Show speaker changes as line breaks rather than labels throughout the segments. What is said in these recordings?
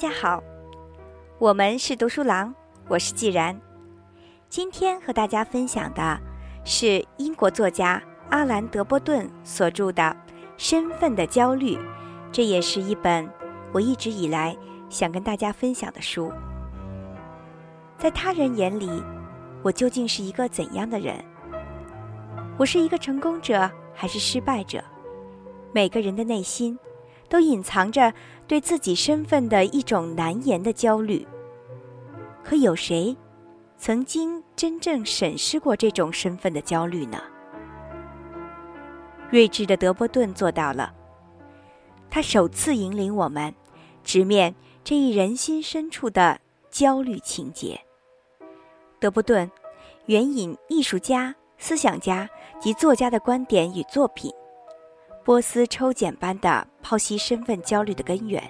大家好，我们是读书郎，我是既然。今天和大家分享的是英国作家阿兰·德波顿所著的《身份的焦虑》，这也是一本我一直以来想跟大家分享的书。在他人眼里，我究竟是一个怎样的人？我是一个成功者还是失败者？每个人的内心。都隐藏着对自己身份的一种难言的焦虑。可有谁曾经真正审视过这种身份的焦虑呢？睿智的德波顿做到了。他首次引领我们直面这一人心深处的焦虑情节。德波顿援引艺术家、思想家及作家的观点与作品。波斯抽检般的剖析身份焦虑的根源，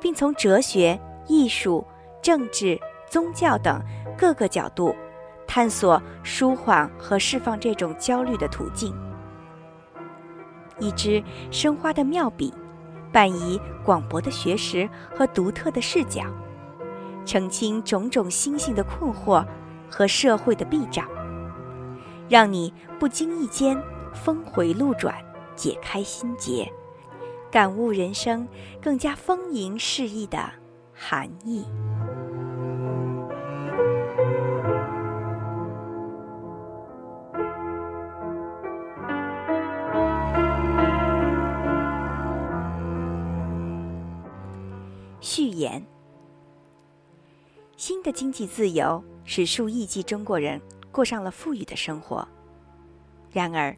并从哲学、艺术、政治、宗教等各个角度探索舒缓和释放这种焦虑的途径。一支生花的妙笔，伴以广博的学识和独特的视角，澄清种种心性的困惑和社会的弊障，让你不经意间峰回路转。解开心结，感悟人生更加丰盈适意的含义。序言：新的经济自由使数亿计中国人过上了富裕的生活，然而。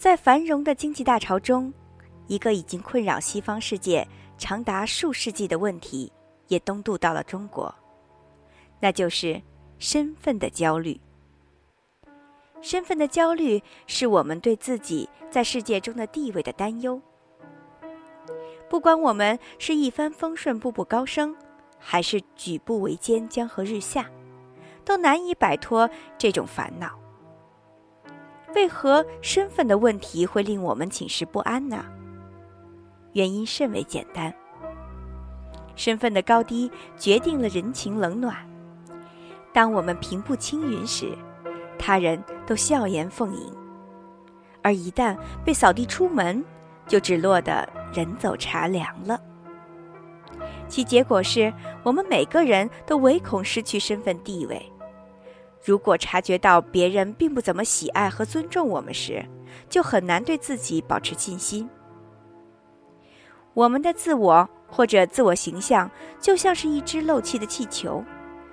在繁荣的经济大潮中，一个已经困扰西方世界长达数世纪的问题也东渡到了中国，那就是身份的焦虑。身份的焦虑是我们对自己在世界中的地位的担忧。不管我们是一帆风顺、步步高升，还是举步维艰、江河日下，都难以摆脱这种烦恼。为何身份的问题会令我们寝食不安呢？原因甚为简单。身份的高低决定了人情冷暖。当我们平步青云时，他人都笑颜奉迎；而一旦被扫地出门，就只落得人走茶凉了。其结果是我们每个人都唯恐失去身份地位。如果察觉到别人并不怎么喜爱和尊重我们时，就很难对自己保持信心。我们的自我或者自我形象就像是一只漏气的气球，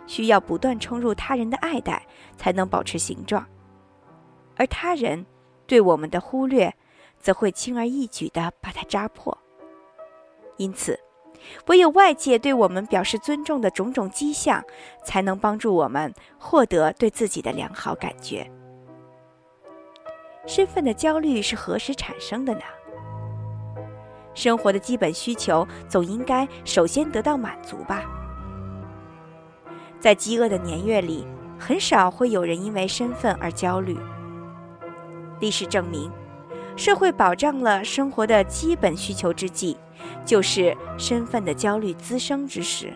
需要不断冲入他人的爱戴才能保持形状，而他人对我们的忽略，则会轻而易举地把它扎破。因此。唯有外界对我们表示尊重的种种迹象，才能帮助我们获得对自己的良好感觉。身份的焦虑是何时产生的呢？生活的基本需求总应该首先得到满足吧。在饥饿的年月里，很少会有人因为身份而焦虑。历史证明，社会保障了生活的基本需求之际。就是身份的焦虑滋生之时，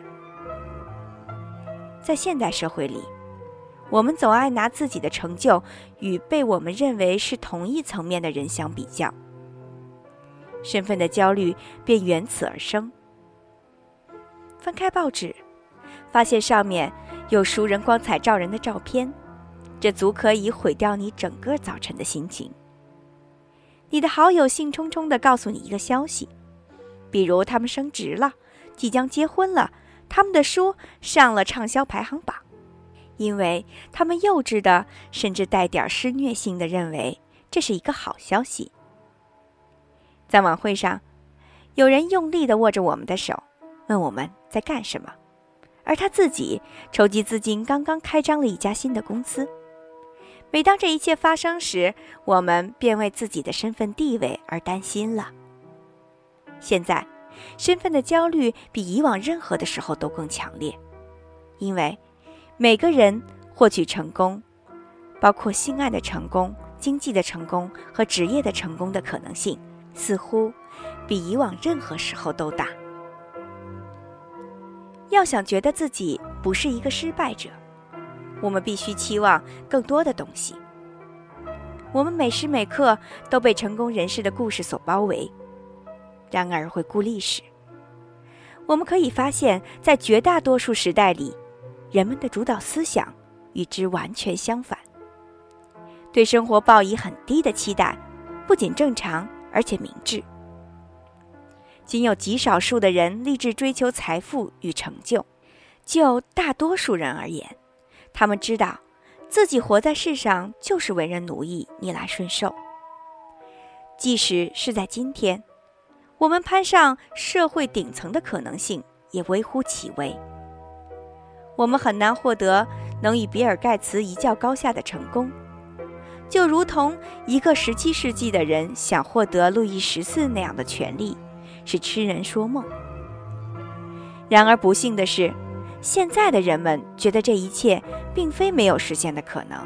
在现代社会里，我们总爱拿自己的成就与被我们认为是同一层面的人相比较，身份的焦虑便缘此而生。翻开报纸，发现上面有熟人光彩照人的照片，这足可以毁掉你整个早晨的心情。你的好友兴冲冲地告诉你一个消息。比如他们升职了，即将结婚了，他们的书上了畅销排行榜，因为他们幼稚的，甚至带点施虐性的认为这是一个好消息。在晚会上，有人用力的握着我们的手，问我们在干什么，而他自己筹集资金，刚刚开张了一家新的公司。每当这一切发生时，我们便为自己的身份地位而担心了。现在，身份的焦虑比以往任何的时候都更强烈，因为每个人获取成功，包括性爱的成功、经济的成功和职业的成功的可能性，似乎比以往任何时候都大。要想觉得自己不是一个失败者，我们必须期望更多的东西。我们每时每刻都被成功人士的故事所包围，然而回顾历史，我们可以发现，在绝大多数时代里，人们的主导思想与之完全相反。对生活抱以很低的期待，不仅正常，而且明智。仅有极少数的人立志追求财富与成就，就大多数人而言，他们知道自己活在世上就是为人奴役、逆来顺受。即使是在今天，我们攀上社会顶层的可能性也微乎其微。我们很难获得能与比尔·盖茨一较高下的成功，就如同一个十七世纪的人想获得路易十四那样的权利。是痴人说梦。然而不幸的是，现在的人们觉得这一切并非没有实现的可能。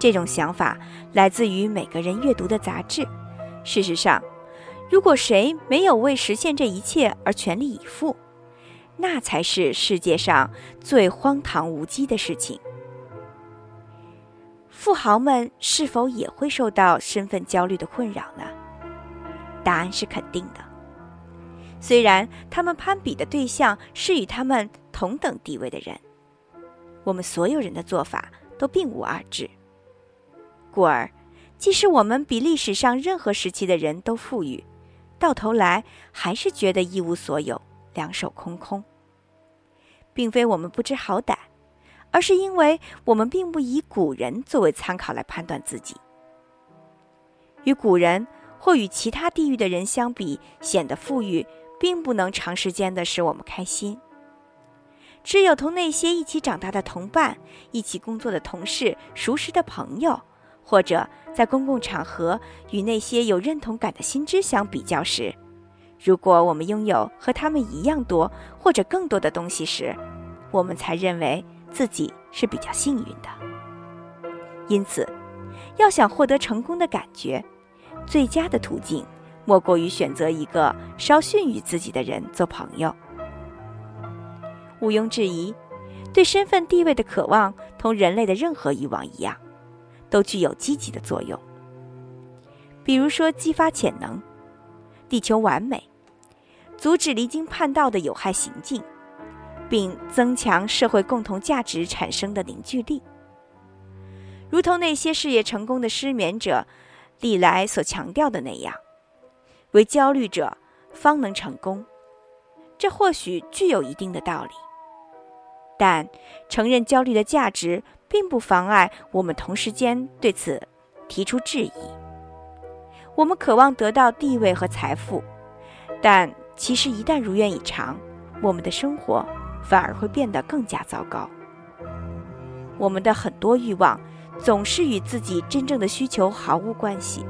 这种想法来自于每个人阅读的杂志。事实上，如果谁没有为实现这一切而全力以赴，那才是世界上最荒唐无稽的事情。富豪们是否也会受到身份焦虑的困扰呢？答案是肯定的。虽然他们攀比的对象是与他们同等地位的人，我们所有人的做法都并无二致。故而，即使我们比历史上任何时期的人都富裕，到头来还是觉得一无所有，两手空空。并非我们不知好歹，而是因为我们并不以古人作为参考来判断自己。与古人或与其他地域的人相比，显得富裕。并不能长时间的使我们开心。只有同那些一起长大的同伴、一起工作的同事、熟识的朋友，或者在公共场合与那些有认同感的新知相比较时，如果我们拥有和他们一样多或者更多的东西时，我们才认为自己是比较幸运的。因此，要想获得成功的感觉，最佳的途径。莫过于选择一个稍逊于自己的人做朋友。毋庸置疑，对身份地位的渴望同人类的任何欲望一样，都具有积极的作用。比如说，激发潜能、地球完美、阻止离经叛道的有害行径，并增强社会共同价值产生的凝聚力。如同那些事业成功的失眠者历来所强调的那样。为焦虑者方能成功，这或许具有一定的道理。但承认焦虑的价值，并不妨碍我们同时间对此提出质疑。我们渴望得到地位和财富，但其实一旦如愿以偿，我们的生活反而会变得更加糟糕。我们的很多欲望总是与自己真正的需求毫无关系。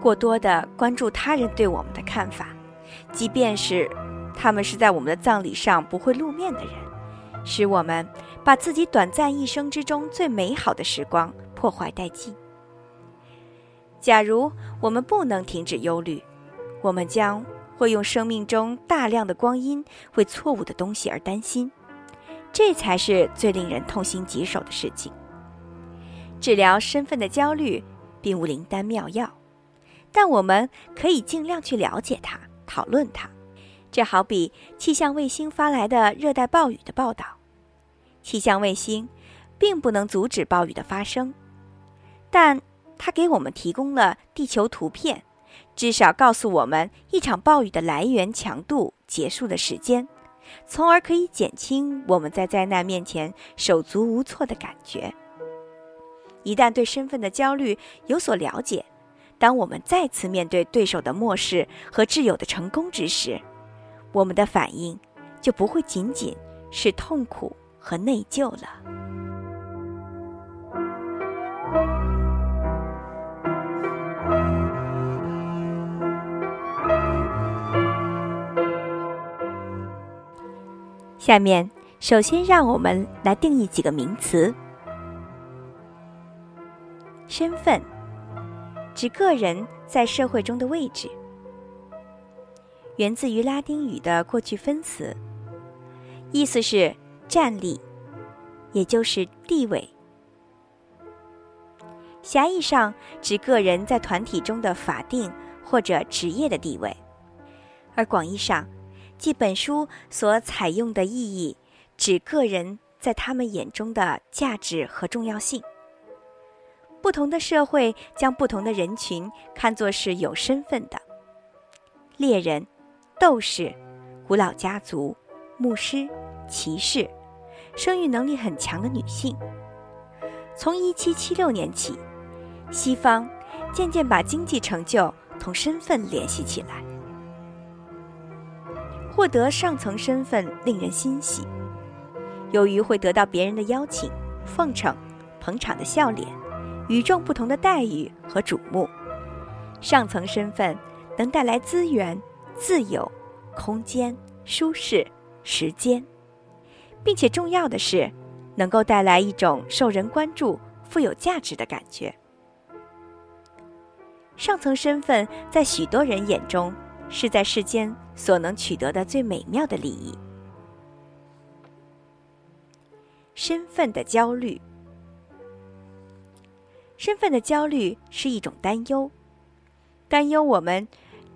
过多的关注他人对我们的看法，即便是他们是在我们的葬礼上不会露面的人，使我们把自己短暂一生之中最美好的时光破坏殆尽。假如我们不能停止忧虑，我们将会用生命中大量的光阴为错误的东西而担心，这才是最令人痛心疾首的事情。治疗身份的焦虑，并无灵丹妙药。但我们可以尽量去了解它，讨论它。这好比气象卫星发来的热带暴雨的报道。气象卫星并不能阻止暴雨的发生，但它给我们提供了地球图片，至少告诉我们一场暴雨的来源、强度、结束的时间，从而可以减轻我们在灾难面前手足无措的感觉。一旦对身份的焦虑有所了解，当我们再次面对对手的漠视和挚友的成功之时，我们的反应就不会仅仅是痛苦和内疚了。下面，首先让我们来定义几个名词：身份。指个人在社会中的位置，源自于拉丁语的过去分词，意思是站立，也就是地位。狭义上指个人在团体中的法定或者职业的地位，而广义上，即本书所采用的意义，指个人在他们眼中的价值和重要性。不同的社会将不同的人群看作是有身份的：猎人、斗士、古老家族、牧师、骑士、生育能力很强的女性。从1776年起。西方渐渐把经济成就同身份联系起来，获得上层身份令人欣喜，由于会得到别人的邀请、奉承、捧场的笑脸、与众不同的待遇和瞩目。上层身份能带来资源、自由、空间、舒适、时间，并且重要的是，能够带来一种受人关注、富有价值的感觉。上层身份在许多人眼中是在世间所能取得的最美妙的利益。身份的焦虑，身份的焦虑是一种担忧，担忧我们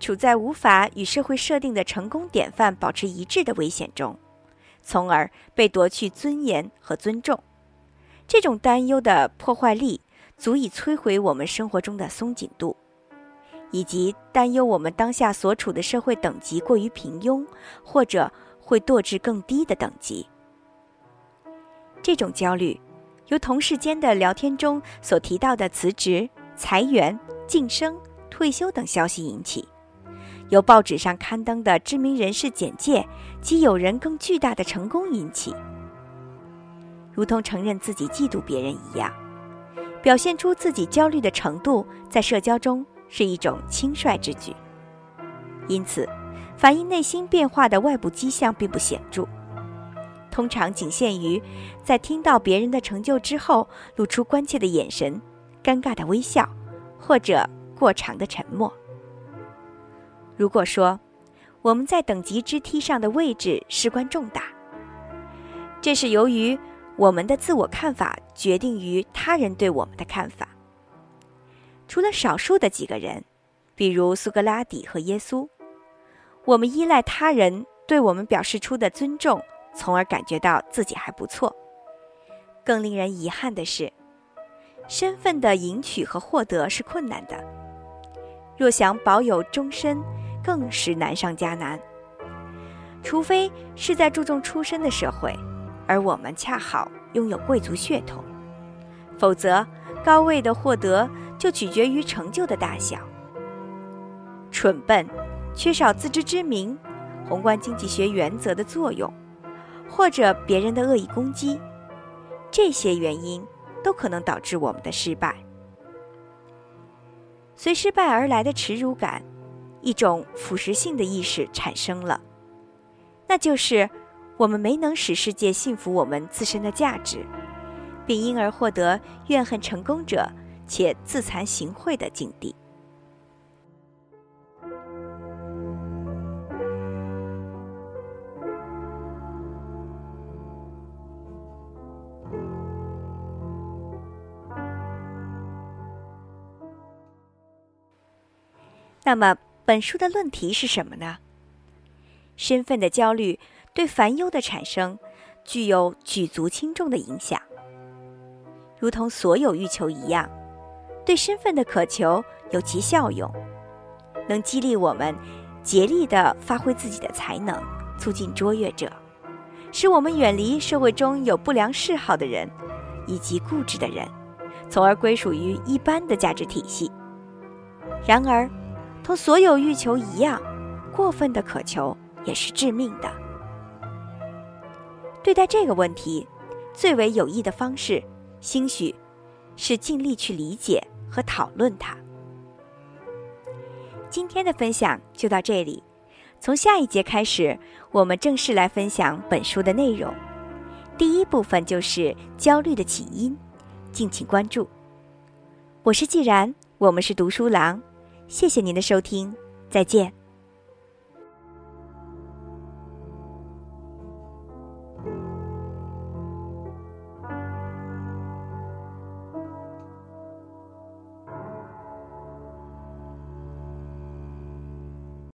处在无法与社会设定的成功典范保持一致的危险中，从而被夺去尊严和尊重。这种担忧的破坏力足以摧毁我们生活中的松紧度。以及担忧我们当下所处的社会等级过于平庸，或者会堕至更低的等级。这种焦虑，由同事间的聊天中所提到的辞职、裁员、晋升、退休等消息引起；由报纸上刊登的知名人士简介及有人更巨大的成功引起。如同承认自己嫉妒别人一样，表现出自己焦虑的程度，在社交中。是一种轻率之举，因此，反映内心变化的外部迹象并不显著，通常仅限于在听到别人的成就之后，露出关切的眼神、尴尬的微笑，或者过长的沉默。如果说我们在等级之梯上的位置事关重大，这是由于我们的自我看法决定于他人对我们的看法。除了少数的几个人，比如苏格拉底和耶稣，我们依赖他人对我们表示出的尊重，从而感觉到自己还不错。更令人遗憾的是，身份的赢取和获得是困难的，若想保有终身，更是难上加难。除非是在注重出身的社会，而我们恰好拥有贵族血统，否则高位的获得。就取决于成就的大小。蠢笨、缺少自知之明、宏观经济学原则的作用，或者别人的恶意攻击，这些原因都可能导致我们的失败。随失败而来的耻辱感，一种腐蚀性的意识产生了，那就是我们没能使世界信服我们自身的价值，并因而获得怨恨成功者。且自惭形秽的境地。那么，本书的论题是什么呢？身份的焦虑对烦忧的产生具有举足轻重的影响，如同所有欲求一样。对身份的渴求有其效用，能激励我们竭力地发挥自己的才能，促进卓越者，使我们远离社会中有不良嗜好的人以及固执的人，从而归属于一般的价值体系。然而，同所有欲求一样，过分的渴求也是致命的。对待这个问题，最为有益的方式，兴许是尽力去理解。和讨论它。今天的分享就到这里，从下一节开始，我们正式来分享本书的内容。第一部分就是焦虑的起因，敬请关注。我是既然，我们是读书郎，谢谢您的收听，再见。